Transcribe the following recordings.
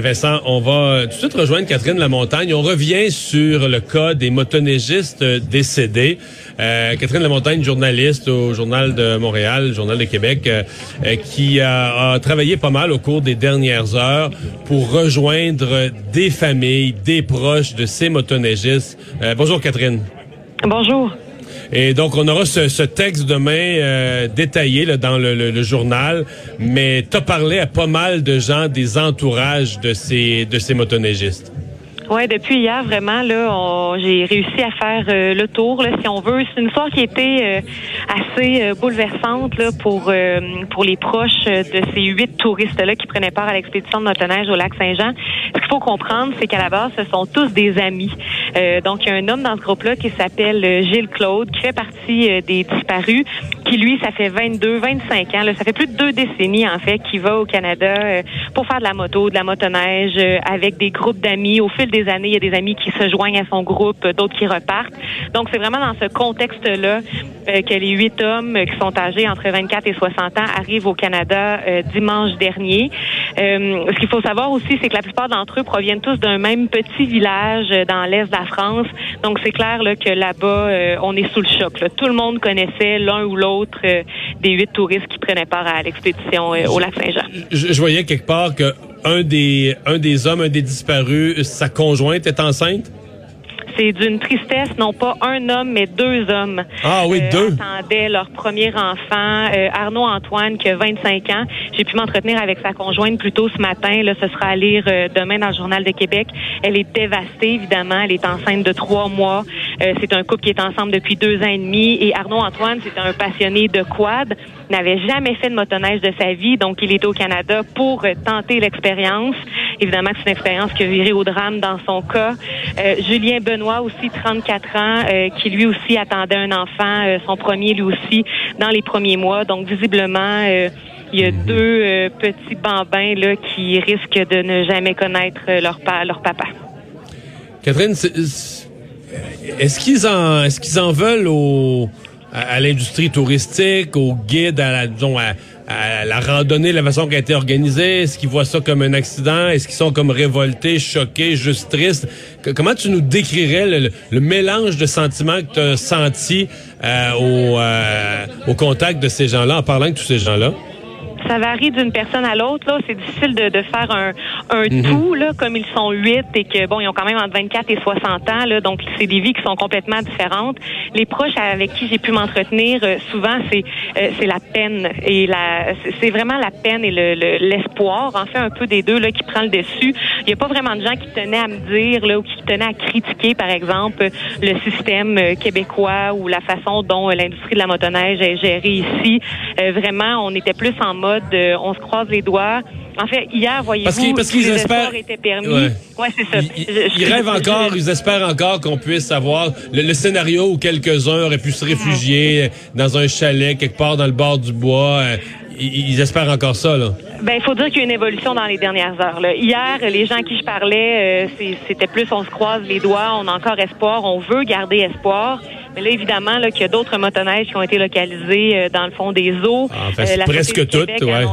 Vincent, on va tout de suite rejoindre Catherine Lamontagne. On revient sur le cas des motoneigistes décédés. Euh, Catherine Lamontagne, journaliste au Journal de Montréal, Journal de Québec, euh, euh, qui a, travaillé pas mal au cours des dernières heures pour rejoindre des familles, des proches de ces motoneigistes. bonjour Catherine. Bonjour. Et donc, on aura ce, texte demain euh, détaillé dans le, journal, mais tu as parlé à pas mal de gens des entourages de ces, de ces motoneigistes. Oui, depuis hier, vraiment, là, j'ai réussi à faire euh, le tour, là, si on veut. C'est une histoire qui était euh, assez euh, bouleversante là, pour pour les proches de ces huit touristes-là qui prenaient part à l'expédition de motoneige au lac Saint-Jean. Ce qu'il faut comprendre, c'est qu'à la base, ce sont tous des amis. donc, il y a un homme dans ce groupe-là qui s'appelle Gilles Claude, qui fait partie des disparus, qui, lui, ça fait 22, 25 ans, là, ça fait plus de deux décennies, en fait, qui va au Canada pour faire de la moto, de la motoneige, avec des groupes d'amis au fil des années, il y a des amis qui se joignent à son groupe, d'autres qui repartent. Donc, c'est vraiment dans ce contexte-là euh, que les huit hommes qui sont âgés entre 24 et 60 ans arrivent au Canada euh, dimanche dernier. Euh, ce qu'il faut savoir aussi, c'est que la plupart d'entre eux proviennent tous d'un même petit village dans l'est de la France. Donc, c'est clair là, que là-bas, on est sous le choc. Tout le monde connaissait l'un ou l'autre des huit touristes qui prenaient part à l'expédition au lac Saint-Jean. Je, je voyais quelque part que un des, un des hommes, un des disparus, sa conjointe est enceinte? C'est d'une tristesse, non pas un homme, mais deux hommes. Ah oui, euh, deux. attendaient leur premier enfant. Euh, Arnaud Antoine, qui a 25 ans. J'ai pu m'entretenir avec sa conjointe plus tôt ce matin. Là, ce sera à lire euh, demain dans le Journal de Québec. Elle est dévastée, évidemment. Elle est enceinte de trois mois. c'est un couple qui est ensemble depuis deux ans et demi. Et Arnaud Antoine, c'est un passionné de quad. N'avait jamais fait de motoneige de sa vie, donc il est au Canada pour tenter l'expérience. Évidemment, c'est une expérience qui a viré au drame dans son cas. Julien Benoît aussi 34 ans, euh, qui lui aussi attendait un enfant, euh, son premier lui aussi, dans les premiers mois. Donc, visiblement, euh, il y a mhm. deux petits bambins là, qui risquent de ne jamais connaître leur, leur papa. Catherine, est-ce qu'ils en, est-ce qu'ils en veulent au, à, l'industrie touristique, aux guides, à la, disons, à, la randonnée, la façon qui a été organisée? Est-ce qu'ils voient ça comme un accident? Est-ce qu'ils sont comme révoltés, choqués, juste tristes? comment tu nous décrirais le, mélange de sentiments que tu as senti euh, au, euh, au contact de ces gens-là, en parlant de tous ces gens-là? Ça varie d'une personne à l'autre. Là, c'est difficile de, de, faire un, un mhm. tout là, comme ils sont huit et que bon, ils ont quand même entre 24 et 60 ans. Là, donc c'est des vies qui sont complètement différentes. Les proches avec qui j'ai pu m'entretenir, euh, souvent c'est euh, c'est la peine et la c'est vraiment la peine et l'espoir. Le, en fait, un peu des deux là qui prend le dessus. Il n'y a pas vraiment de gens qui tenaient à me dire là ou qui tenaient à critiquer, par exemple, le système euh, québécois ou la façon dont l'industrie de la motoneige est gérée ici. vraiment, on était plus en mode on se croise les doigts. En fait, hier, voyez-vous, parce qu'ils espèrent étaient permis. Ouais. c'est ça. Ils, rêvent encore, ils espèrent encore qu'on puisse avoir le, scénario où quelques-uns auraient pu se réfugier dans un chalet quelque part dans le bord du bois. Euh, ils, espèrent encore ça, là. Ben, il faut dire qu'il y a une évolution dans les dernières heures. Hier, les gens à qui je parlais, euh, c'était plus on se croise les doigts, on a encore espoir, on veut garder espoir. Mais là, évidemment, là, qu'il y a d'autres motoneiges qui ont été localisées euh, dans le fond des eaux. Ah, en fait, euh, presque toutes, ouais.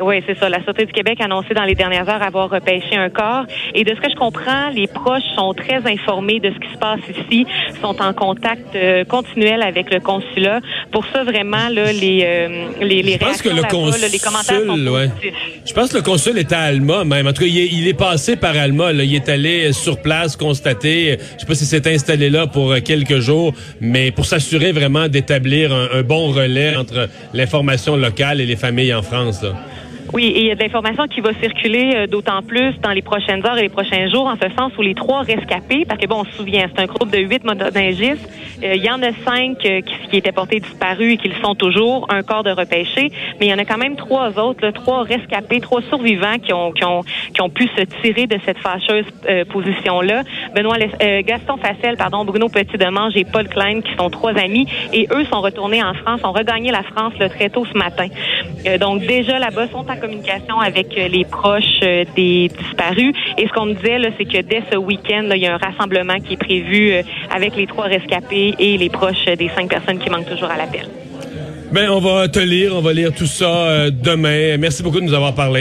Oui, c'est ça. La Sûreté du Québec a annoncé dans les dernières heures avoir repêché un corps. Et de ce que je comprends, les proches sont très informés de ce qui se passe ici, sont en contact euh, continuel avec le consulat. Pour ça, vraiment, là, les, les, les je pense que le consul, les commentaires sont ouais. Je pense que le consul est à Alma, même. En tout cas, il est, il est passé par Alma. Là. Il est allé sur place constater. Je sais pas si s'est installé là pour quelques jours mais pour s'assurer vraiment d'établir un, bon relais entre l'information locale et les familles en France. Oui, et il y a de l'information qui va circuler euh, d'autant plus dans les prochaines heures et les prochains jours, en ce sens où les trois rescapés, parce que bon, on se souvient, c'est un groupe de huit motoneigistes. Euh, il y en a cinq euh, qui, étaient portés disparus et qui le sont toujours, un corps de repêché, mais il y en a quand même trois autres, trois rescapés, trois survivants qui ont, qui ont, qui ont pu se tirer de cette fâcheuse position-là. Benoît Gaston Facel, pardon, Bruno Petit-Demange et Paul Klein, qui sont trois amis, et eux sont retournés en France, ont regagné la France le très tôt ce matin. donc déjà là-bas sont en communication avec euh, les proches euh, des disparus. Et ce qu'on me disait, c'est que dès ce week-end, il y a un rassemblement qui est prévu euh, avec les trois rescapés et les proches des cinq personnes qui manquent toujours à l'appel. Ben, on va te lire, on va lire tout ça demain. Merci beaucoup de nous avoir parlé.